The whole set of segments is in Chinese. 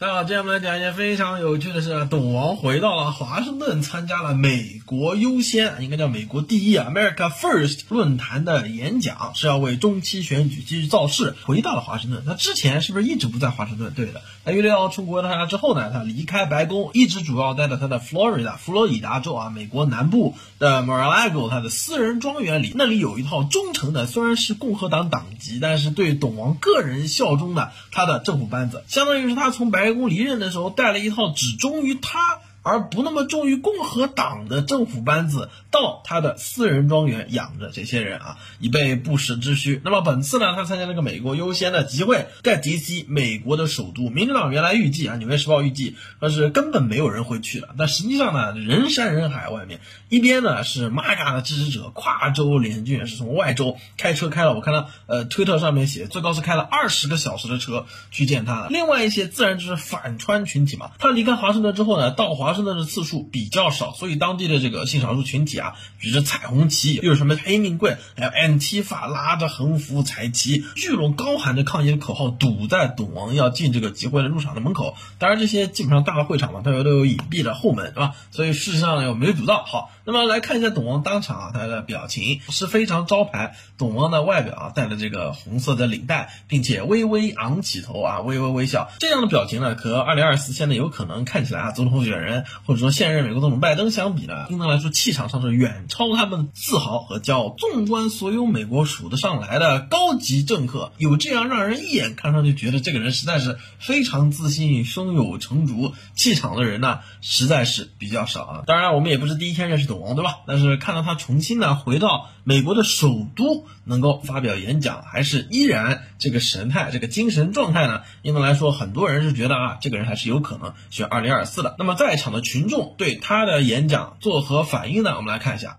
大家好，今天我们来讲一件非常有趣的事：董王回到了华盛顿，参加了“美国优先”应该叫“美国第一 ”（America First） 论坛的演讲，是要为中期选举继续造势。回到了华盛顿，他之前是不是一直不在华盛顿？对的，他预料出国参加之后呢，他离开白宫，一直主要待在他的 Florida 佛罗里达州啊，美国南部的 Mar-a-Lago 他的私人庄园里，那里有一套忠诚的，虽然是共和党党籍，但是对董王个人效忠的他的政府班子，相当于是他从白。白宫离任的时候带了一套只忠于他。而不那么重于共和党的政府班子，到他的私人庄园养着这些人啊，以备不时之需。那么本次呢，他参加那个美国优先的集会，在 DC 美国的首都。民主党原来预计啊，纽约时报预计那是根本没有人会去的，但实际上呢，人山人海，外面一边呢是 MAGA 的支持者，跨州联军是从外州开车开了，我看到呃推特上面写最高是开了二十个小时的车去见他。另外一些自然就是反川群体嘛。他离开华盛顿之后呢，到华盛。真的次数比较少，所以当地的这个性少数群体啊，举着彩虹旗，又有什么黑命贵，还有 anti 法拉着横幅彩旗，聚拢高喊着抗议的口号，堵在董王要进这个集会的入场的门口。当然，这些基本上大的会场嘛，它有都有隐蔽的后门，对吧？所以事实上又没有堵到。好，那么来看一下董王当场啊，他的表情是非常招牌。董王的外表啊，戴着这个红色的领带，并且微微昂起头啊，微微微笑，这样的表情呢，和二零二四现在有可能看起来啊，总统候选人。或者说现任美国总统拜登相比呢，应当来说气场上是远超他们自豪和骄傲。纵观所有美国数得上来的高级政客，有这样让人一眼看上去觉得这个人实在是非常自信、胸有成竹气场的人呢，实在是比较少啊。当然，我们也不是第一天认识董王，对吧？但是看到他重新呢回到美国的首都，能够发表演讲，还是依然这个神态、这个精神状态呢，应当来说，很多人是觉得啊，这个人还是有可能选二零二四的。那么在场的。群众对他的演讲作何反应呢？我们来看一下。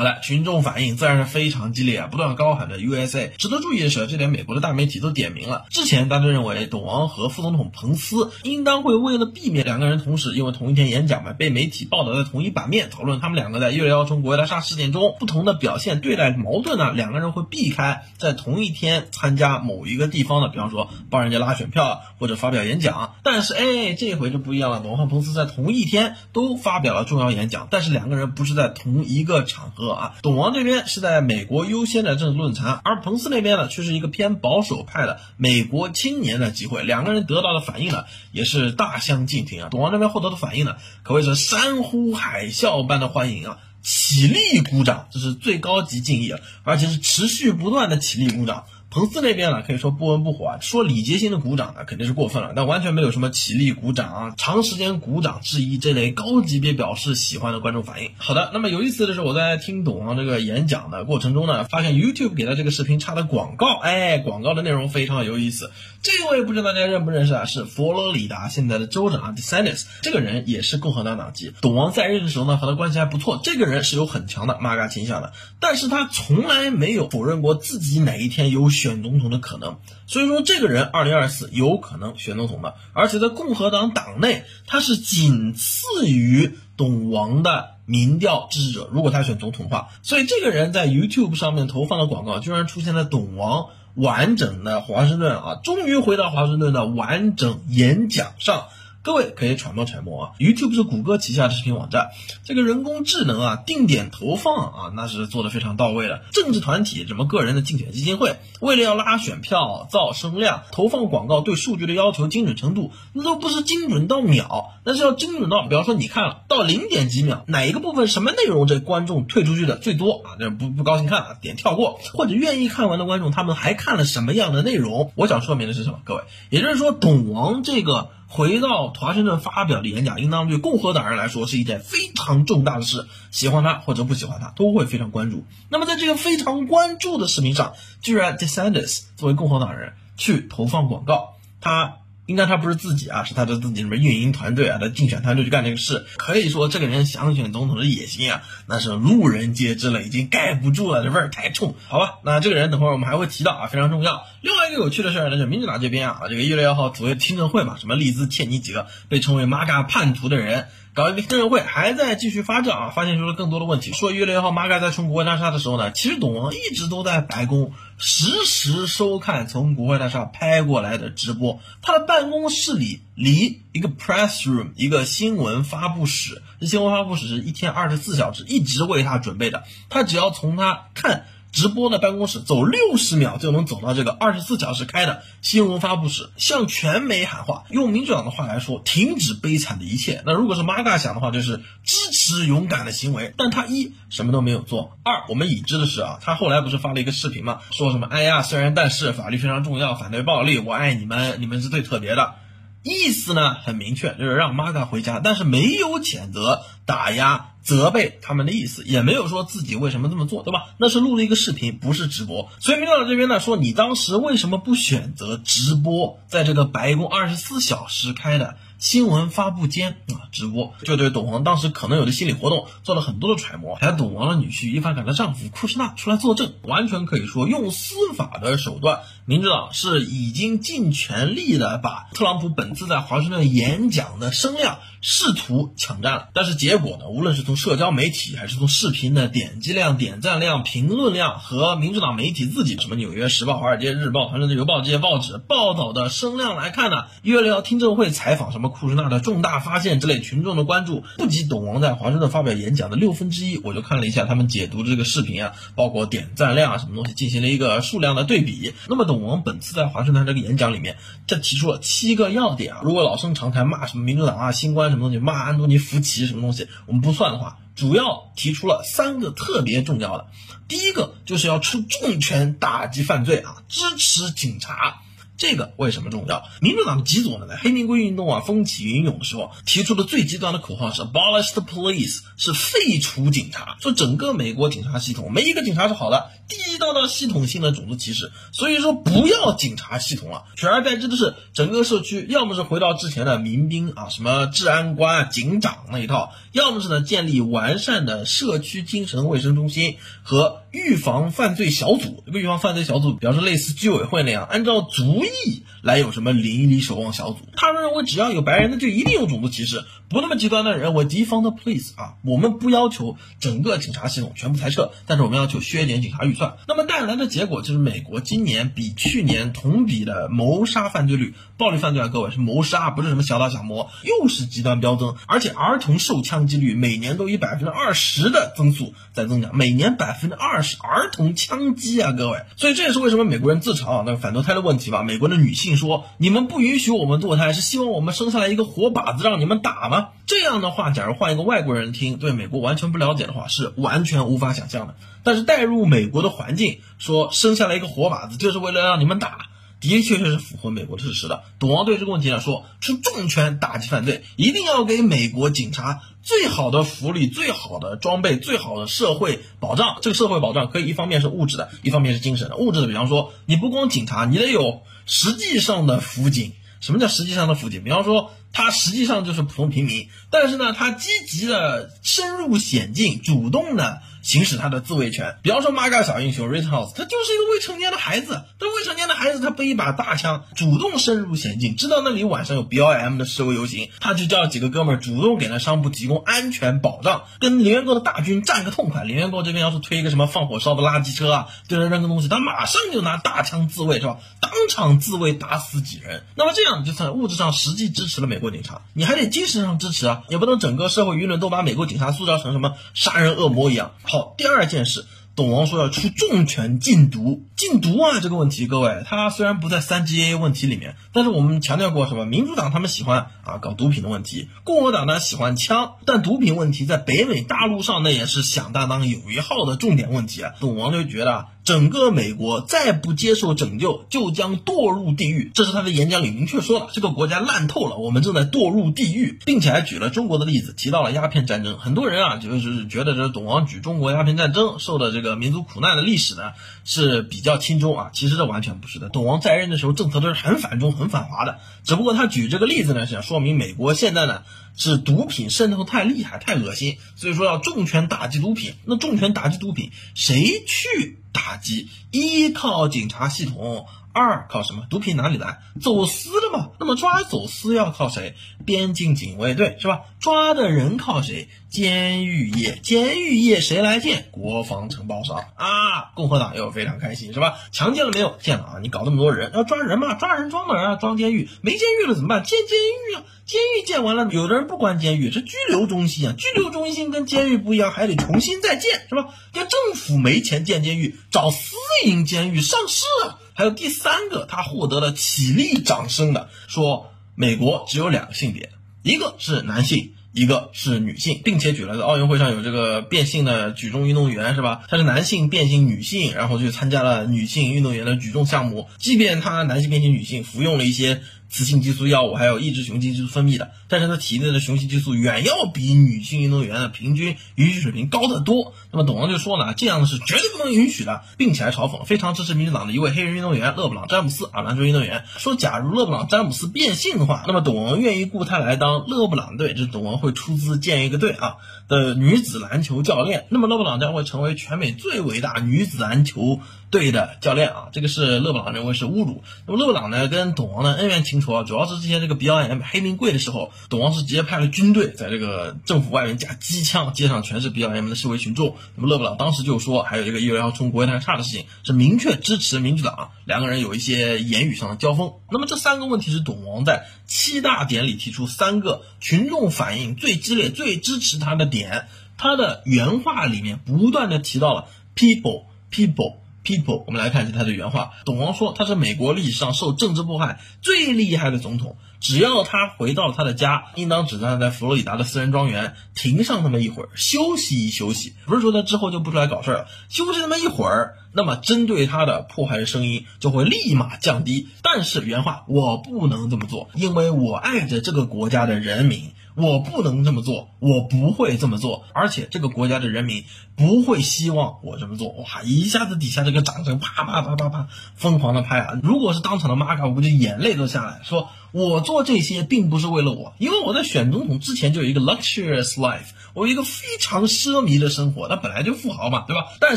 好了，群众反应自然是非常激烈啊，不断高喊着 USA。值得注意的是，这点美国的大媒体都点名了。之前大家认为董王和副总统彭斯应当会为了避免两个人同时因为同一天演讲嘛，被媒体报道在同一版面，讨论他们两个在一月幺从国会大厦事件中不同的表现对待矛盾呢，两个人会避开在同一天参加某一个地方的，比方说帮人家拉选票或者发表演讲。但是哎，这回就不一样了，董王和彭斯在同一天都发表了重要演讲，但是两个人不是在同一个场合。啊，懂王这边是在美国优先的政治论坛，而彭斯那边呢却是一个偏保守派的美国青年的集会，两个人得到的反应呢也是大相径庭啊。懂王这边获得的反应呢可谓是山呼海啸般的欢迎啊，起立鼓掌，这是最高级敬意，而且是持续不断的起立鼓掌。彭斯那边呢，可以说不温不火啊，说礼节性的鼓掌呢，肯定是过分了，但完全没有什么起立鼓掌啊，长时间鼓掌致意这类高级别表示喜欢的观众反应。好的，那么有意思的是，我在听董王这个演讲的过程中呢，发现 YouTube 给他这个视频插的广告，哎，广告的内容非常有意思。这位不知道大家认不认识啊？是佛罗里达现在的州长 DeSantis，这个人也是共和党党籍。董王在任的时候呢，和他关系还不错。这个人是有很强的 MAGA 倾向的，但是他从来没有否认过自己哪一天有。选总统的可能，所以说这个人二零二四有可能选总统的，而且在共和党党内他是仅次于董王的民调支持者。如果他选总统的话，所以这个人在 YouTube 上面投放的广告，居然出现在董王完整的华盛顿啊，终于回到华盛顿的完整演讲上。各位可以揣摩揣摩啊，YouTube 是谷歌旗下的视频网站，这个人工智能啊，定点投放啊，那是做的非常到位的。政治团体什么个人的竞选基金会，为了要拉选票、造声量，投放广告对数据的要求精准程度，那都不是精准到秒，那是要精准到，比方说你看了到零点几秒，哪一个部分什么内容，这观众退出去的最多啊，这不不高兴看了，点跳过，或者愿意看完的观众，他们还看了什么样的内容？我想说明的是什么？各位，也就是说，董王这个。回到华盛顿发表的演讲，应当对共和党人来说是一件非常重大的事。喜欢他或者不喜欢他，都会非常关注。那么在这个非常关注的视频上，居然 DeSantis 作为共和党人去投放广告，他。应该他不是自己啊，是他的自己什么运营团队啊，他竞选团队去干这个事。可以说，这个人想选总统的野心啊，那是路人皆知了，已经盖不住了，这味儿太冲。好吧，那这个人等会儿我们还会提到啊，非常重要。另外一个有趣的事儿呢，就民主党这边啊，这个一月一号所谓听证会嘛，什么利兹、切尼几个被称为 “MAGA 叛徒”的人。搞一个听证会，还在继续发酵啊！发现出了更多的问题。说越来越号马嘎在冲国会大厦的时候呢，其实董王一直都在白宫实时收看从国会大厦拍过来的直播。他的办公室里离一个 press room 一个新闻发布室，这新闻发布室是一天二十四小时一直为他准备的。他只要从他看。直播的办公室走六十秒就能走到这个二十四小时开的新闻发布室，向全美喊话。用民主党的话来说，停止悲惨的一切。那如果是 MAGA 想的话，就是支持勇敢的行为。但他一什么都没有做，二我们已知的是啊，他后来不是发了一个视频吗？说什么哎呀，虽然但是法律非常重要，反对暴力，我爱你们，你们是最特别的。意思呢很明确，就是让 MAGA 回家，但是没有谴责、打压。责备他们的意思，也没有说自己为什么这么做，对吧？那是录了一个视频，不是直播。所以民主党这边呢说，你当时为什么不选择直播，在这个白宫二十四小时开的？新闻发布间啊，直播就对董王当时可能有的心理活动做了很多的揣摩，还有董王的女婿伊凡卡的丈夫库什纳出来作证，完全可以说用司法的手段，民主党是已经尽全力的把特朗普本次在华盛顿演讲的声量试图抢占了。但是结果呢，无论是从社交媒体还是从视频的点击量、点赞量、评论量和民主党媒体自己什么《纽约时报》、《华尔街日报》、《华盛顿邮报》这些报纸报道的声量来看呢，一月六号听证会采访什么？库什纳的重大发现之类，群众的关注不及董王在华盛顿发表演讲的六分之一。我就看了一下他们解读这个视频啊，包括点赞量啊什么东西，进行了一个数量的对比。那么董我们本次在华盛顿这个演讲里面，这提出了七个要点啊。如果老生常谈骂什么民主党啊、新冠什么东西，骂安东尼福奇什么东西，我们不算的话，主要提出了三个特别重要的。第一个就是要出重拳打击犯罪啊，支持警察。这个为什么重要？民主党的极左呢，在黑玫瑰运动啊风起云涌的时候，提出的最极端的口号是 “abolish the police”，是废除警察。说整个美国警察系统没一个警察是好的，地道道系统性的种族歧视。所以说不要警察系统了，取而代之的是整个社区，要么是回到之前的民兵啊，什么治安官、警长那一套，要么是呢建立完善的社区精神卫生中心和。预防犯罪小组，这个预防犯罪小组，比方说类似居委会那样，按照族裔来有什么邻里守望小组。他们认为只要有白人，那就一定有种族歧视。不那么极端的人，我 defund the police 啊，我们不要求整个警察系统全部裁撤，但是我们要求削减警察预算。那么带来的结果就是美国今年比去年同比的谋杀犯罪率、暴力犯罪啊，各位是谋杀，不是什么小打小摸，又是极端飙增，而且儿童受枪击率每年都以百分之二十的增速在增长，每年百分之二。是儿童枪击啊，各位，所以这也是为什么美国人自嘲啊那反堕胎的问题吧。美国的女性说：“你们不允许我们堕胎，是希望我们生下来一个活靶子让你们打吗？”这样的话，假如换一个外国人听，对美国完全不了解的话，是完全无法想象的。但是带入美国的环境，说生下来一个活靶子就是为了让你们打。的确确是符合美国的事实的。董王对这个问题来说，出重拳打击犯罪，一定要给美国警察最好的福利、最好的装备、最好的社会保障。这个社会保障可以一方面是物质的，一方面是精神的。物质的，比方说，你不光警察，你得有实际上的辅警。什么叫实际上的辅警？比方说，他实际上就是普通平民，但是呢，他积极的深入险境，主动的。行使他的自卫权，比方说 MAGA 小英雄 Rittenhouse，他就是一个未成年的孩子，这未成年的孩子他背一把大枪，主动深入险境，知道那里晚上有 BLM 的示威游行，他就叫几个哥们儿主动给那商铺提供安全保障，跟林元哥的大军战个痛快。林元哥这边要是推一个什么放火烧的垃圾车啊，对着扔个东西，他马上就拿大枪自卫，是吧？当场自卫打死几人，那么这样就算物质上实际支持了美国警察，你还得精神上支持啊，也不能整个社会舆论都把美国警察塑造成什么杀人恶魔一样。好，第二件事，董王说要出重拳禁毒，禁毒啊这个问题，各位，他虽然不在三 G A 问题里面，但是我们强调过什么？民主党他们喜欢啊搞毒品的问题，共和党呢喜欢枪，但毒品问题在北美大陆上那也是响当当有一号的重点问题啊。董王就觉得。整个美国再不接受拯救，就将堕入地狱。这是他的演讲里明确说了，这个国家烂透了，我们正在堕入地狱，并且还举了中国的例子，提到了鸦片战争。很多人啊，就是觉得这董王举中国鸦片战争受的这个民族苦难的历史呢是比较轻重啊，其实这完全不是的。董王在任的时候，政策都是很反中、很反华的，只不过他举这个例子呢，想说明美国现在呢。是毒品渗透太厉害、太恶心，所以说要重拳打击毒品。那重拳打击毒品，谁去打击？一靠警察系统，二靠什么？毒品哪里来？走私的嘛。那么抓走私要靠谁？边境警卫队是吧？抓的人靠谁？监狱业。监狱业谁来建？国防承包商啊。共和党又非常开心是吧？强奸了没有？建了啊。你搞那么多人，要抓人嘛？抓人装哪儿啊？装监狱。没监狱了怎么办？建监狱啊。监狱建完了，有的人不关监狱，是拘留中心啊。拘留中心跟监狱不一样，还得重新再建，是吧？要政府没钱建监狱，找私营监狱上市啊。还有第三个，他获得了起立掌声的，说美国只有两个性别，一个是男性，一个是女性，并且举了在奥运会上有这个变性的举重运动员，是吧？他是男性变性女性，然后去参加了女性运动员的举重项目，即便他男性变性女性，服用了一些。雌性激素药物还有抑制雄性激素分泌的，但是他体内的雄性激素远要比女性运动员的平均允许水平高得多。那么董王就说呢，这样的是绝对不能允许的，并且还嘲讽非常支持民主党的一位黑人运动员勒布朗詹姆斯啊，篮球运动员说，假如勒布朗詹姆斯变性的话，那么董王愿意雇他来当勒布朗队，这董王会出资建一个队啊的女子篮球教练。那么勒布朗将会成为全美最伟大女子篮球对的教练啊，这个是勒布朗认为是侮辱。那么勒布朗呢，跟董王的恩怨情仇啊。主要是之前这个 BLM 黑名贵的时候，董王是直接派了军队在这个政府外面架机枪，街上全是 BLM 的示威群众。那么勒布朗当时就说，还有这个一为要冲国会太差的事情，是明确支持民主党。两个人有一些言语上的交锋。那么这三个问题是董王在七大点里提出三个群众反应最激烈、最支持他的点。他的原话里面不断的提到了 people people。People，我们来看一下他的原话。董王说，他是美国历史上受政治迫害最厉害的总统。只要他回到他的家，应当只站在佛罗里达的私人庄园停上那么一会儿，休息一休息。不是说他之后就不出来搞事了，休息那么一会儿，那么针对他的迫害的声音就会立马降低。但是原话，我不能这么做，因为我爱着这个国家的人民。我不能这么做，我不会这么做，而且这个国家的人民不会希望我这么做。哇，一下子底下这个掌声啪啪啪啪啪疯狂的拍啊！如果是当场的玛卡，我估计眼泪都下来，说我做这些并不是为了我，因为我在选总统之前就有一个 luxurious life，我有一个非常奢靡的生活，那本来就富豪嘛，对吧？但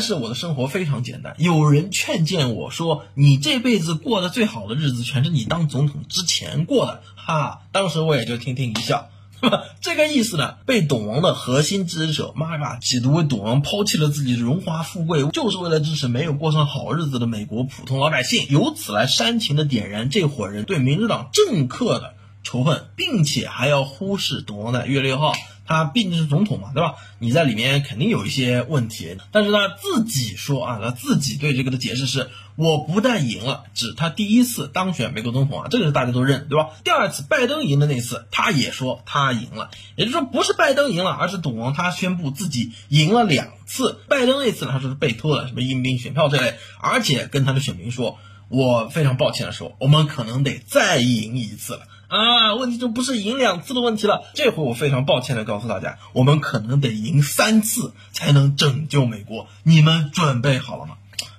是我的生活非常简单。有人劝谏我说，你这辈子过的最好的日子全是你当总统之前过的，哈，当时我也就听听一笑。这个意思呢，被董王的核心支持者玛嘎企图为董王抛弃了自己的荣华富贵，就是为了支持没有过上好日子的美国普通老百姓，由此来煽情的点燃这伙人对民主党政客的仇恨，并且还要忽视董王的月六号。他毕竟是总统嘛，对吧？你在里面肯定有一些问题，但是他自己说啊，他自己对这个的解释是：我不但赢了，指他第一次当选美国总统啊，这个是大家都认，对吧？第二次拜登赢的那次，他也说他赢了，也就是说不是拜登赢了，而是董王他宣布自己赢了两次。拜登那次呢，他说是被偷的，什么阴兵选票这类，而且跟他的选民说，我非常抱歉的说，我们可能得再赢一次了。啊，问题就不是赢两次的问题了。这回我非常抱歉的告诉大家，我们可能得赢三次才能拯救美国。你们准备好了吗？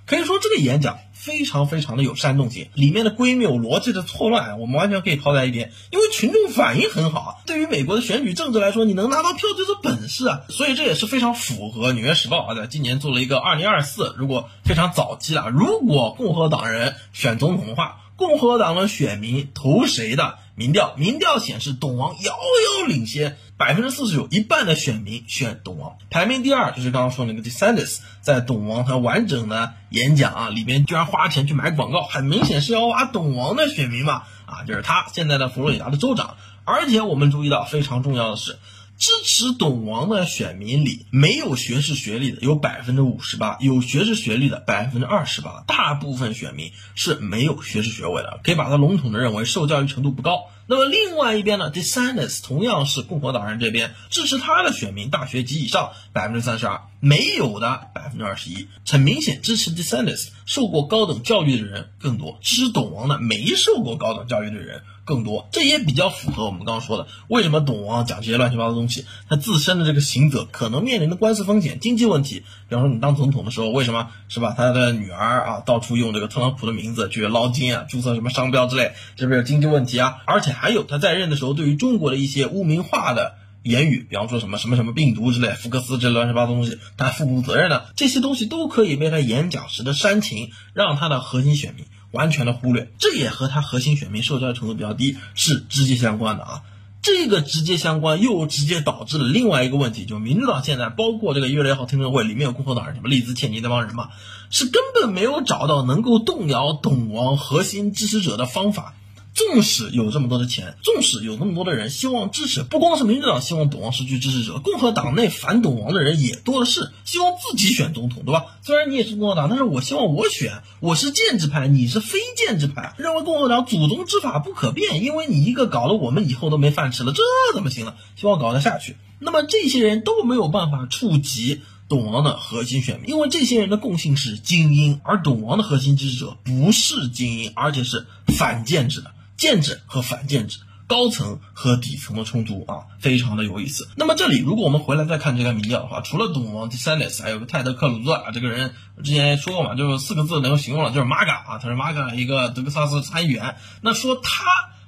可以说这个演讲非常非常的有煽动性，里面的规谬逻辑的错乱，我们完全可以抛在一边。因为群众反应很好啊。对于美国的选举政治来说，你能拿到票就是本事啊。所以这也是非常符合《纽约时报》啊，在今年做了一个二零二四，如果非常早期了，如果共和党人选总统的话，共和党的选民投谁的？民调，民调显示董王遥遥领先，百分之四十九，一半的选民选董王。排名第二就是刚刚说那个 DeSantis，在董王他完整的演讲啊里面，居然花钱去买广告，很明显是要挖董王的选民嘛，啊，就是他现在的佛罗里达的州长。而且我们注意到非常重要的是。支持董王的选民里，没有学士学历的有百分之五十八，有学士学历的百分之二十八。大部分选民是没有学士学位的，可以把它笼统的认为受教育程度不高。那么另外一边呢，DeSantis 同样是共和党人这边支持他的选民大学及以上百分之三十二，没有的百分之二十一。很明显，支持 DeSantis 受过高等教育的人更多，支持董王的没受过高等教育的人更多。这也比较符合我们刚刚说的，为什么董王讲这些乱七八糟东西，他自身的这个行者可能面临的官司风险、经济问题。比方说，你当总统的时候，为什么是吧？他的女儿啊，到处用这个特朗普的名字去捞金啊，注册什么商标之类，是不是有经济问题啊？而且还有他在任的时候，对于中国的一些污名化的言语，比方说什么什么什么病毒之类、福克斯这乱七八糟东西，他负不负责任呢？这些东西都可以被他演讲时的煽情，让他的核心选民完全的忽略。这也和他核心选民受教育程度比较低是直接相关的啊。这个直接相关，又直接导致了另外一个问题，就民主党现在包括这个一月六号听证会里面有共和党人，什么利兹切尼那帮人嘛，是根本没有找到能够动摇董王核心支持者的方法。纵使有这么多的钱，纵使有那么多的人希望支持，不光是民主党希望董王失去支持者，共和党内反董王的人也多的是，希望自己选总统，对吧？虽然你也是共和党，但是我希望我选，我是建制派，你是非建制派，认为共和党祖宗之法不可变，因为你一个搞得我们以后都没饭吃了，这怎么行了？希望搞得下去。那么这些人都没有办法触及董王的核心选民，因为这些人的共性是精英，而董王的核心支持者不是精英，而且是反建制的。建制和反建制，高层和底层的冲突啊，非常的有意思。那么这里，如果我们回来再看这个民调的话，除了董王 Dennis，还有个泰德克鲁兹啊，这个人之前说过嘛，就是四个字能够形容了，就是马嘎啊，他是马嘎一个德克萨斯参议员。那说他。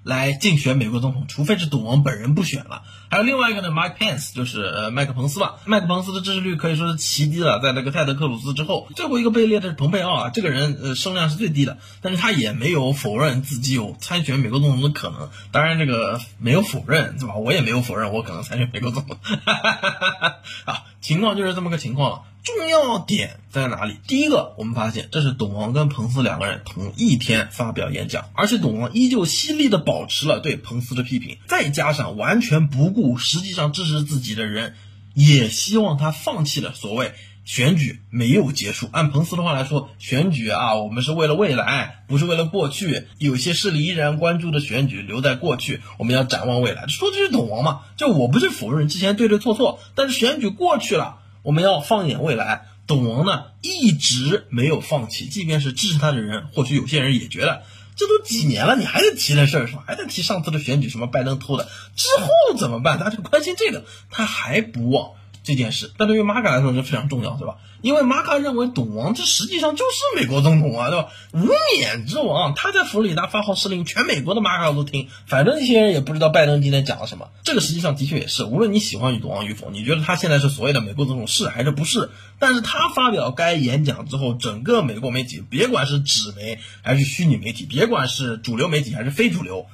来竞选美国总统，除非是赌王本人不选了。还有另外一个呢，Mike Pence，就是呃麦克彭斯吧。麦克彭斯的支持率可以说是奇低了，在那个泰德克鲁斯之后，最后一个被列的是蓬佩奥啊，这个人呃声量是最低的，但是他也没有否认自己有参选美国总统的可能。当然这个没有否认，对吧？我也没有否认我可能参选美国总统。啊，情况就是这么个情况了。重要点在哪里？第一个，我们发现这是董王跟彭斯两个人同一天发表演讲，而且董王依旧犀利的保持了对彭斯的批评，再加上完全不顾实际上支持自己的人，也希望他放弃了所谓选举没有结束。按彭斯的话来说，选举啊，我们是为了未来，不是为了过去。有些势力依然关注的选举留在过去，我们要展望未来。说的是董王嘛？就我不是否认之前对对错错，但是选举过去了。我们要放眼未来，董王呢一直没有放弃，即便是支持他的人，或许有些人也觉得，这都几年了，你还在提这事儿是吧？还在提上次的选举，什么拜登偷的，之后怎么办？大家关心这个，他还不忘。这件事，但对于马卡来说就非常重要，对吧？因为马卡认为董王这实际上就是美国总统啊，对吧？无冕之王，他在佛罗里达发号施令，全美国的马卡都听。反正那些人也不知道拜登今天讲了什么。这个实际上的确也是，无论你喜欢董王与否，你觉得他现在是所谓的美国总统是还是不是？但是他发表该演讲之后，整个美国媒体，别管是纸媒还是虚拟媒体，别管是主流媒体还是非主流。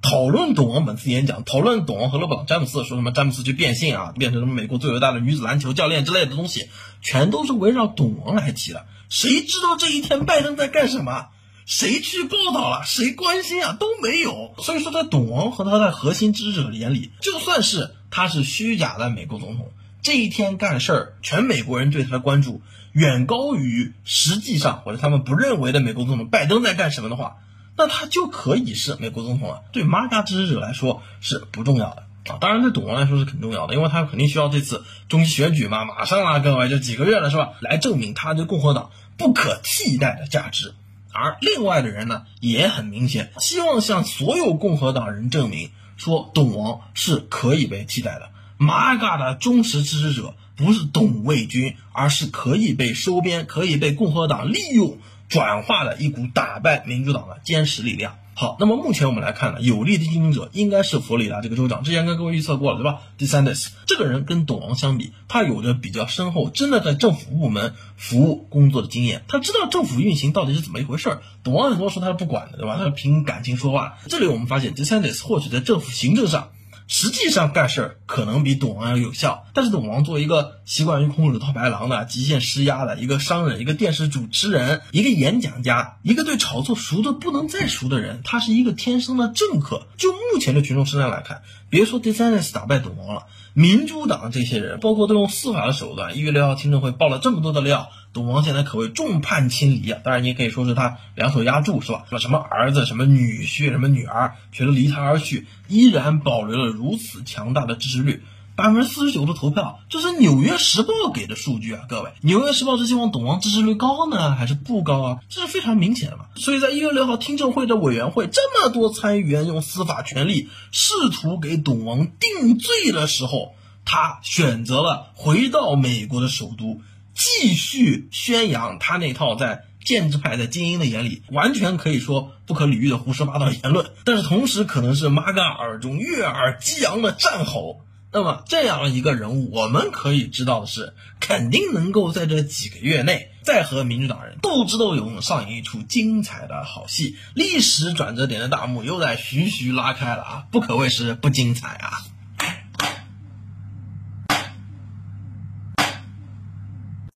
讨论董王本次演讲，讨论董王和勒布朗詹姆斯说什么詹姆斯去变性啊，变成什么美国最伟大的女子篮球教练之类的东西，全都是围绕董王来提的。谁知道这一天拜登在干什么？谁去报道了？谁关心啊？都没有。所以说，在董王和他的核心支持者眼里，就算是他是虚假的美国总统，这一天干事儿，全美国人对他的关注远高于实际上或者他们不认为的美国总统拜登在干什么的话。那他就可以是美国总统了，对马嘎支持者来说是不重要的啊。当然对董王来说是很重要的，因为他肯定需要这次中期选举嘛，马上啊，各位就几个月了是吧？来证明他对共和党不可替代的价值。而另外的人呢，也很明显，希望向所有共和党人证明说，董王是可以被替代的。马嘎的忠实支持者不是董卫军，而是可以被收编、可以被共和党利用。转化的一股打败民主党的坚实力量。好，那么目前我们来看呢，有力的竞争者应该是佛罗里达这个州长，之前跟各位预测过了，对吧？DeSantis 这个人跟董王相比，他有着比较深厚，真的在政府部门服务工作的经验，他知道政府运行到底是怎么一回事儿。董王很多时候他是不管的，对吧？他是凭感情说话。这里我们发现 DeSantis 或许在政府行政上。实际上干事儿可能比董王要有效，但是董王作为一个习惯于空手套白狼的、极限施压的一个商人、一个电视主持人、一个演讲家、一个对炒作熟的不能再熟的人，他是一个天生的政客。就目前的群众声量来看，别说第三次打败董王了，民主党这些人，包括都用司法的手段，一月六号听证会爆了这么多的料，董王现在可谓众叛亲离啊！当然，你也可以说是他两手压住，是吧？什么儿子、什么女婿、什么女儿，全都离他而去，依然保留了如此强大的支持率。百分之四十九的投票，这是《纽约时报》给的数据啊！各位，《纽约时报》是希望董王支持率高呢，还是不高啊？这是非常明显的嘛。所以在一月六号听证会的委员会，这么多参议员用司法权力试图给董王定罪的时候，他选择了回到美国的首都，继续宣扬他那套在建制派在精英的眼里完全可以说不可理喻的胡说八道言论，但是同时可能是马嘎耳中悦耳激昂的战吼。那么这样一个人物，我们可以知道的是，肯定能够在这几个月内，再和民主党人斗智斗勇，上演一出精彩的好戏。历史转折点的大幕又在徐徐拉开了啊，不可谓是不精彩啊。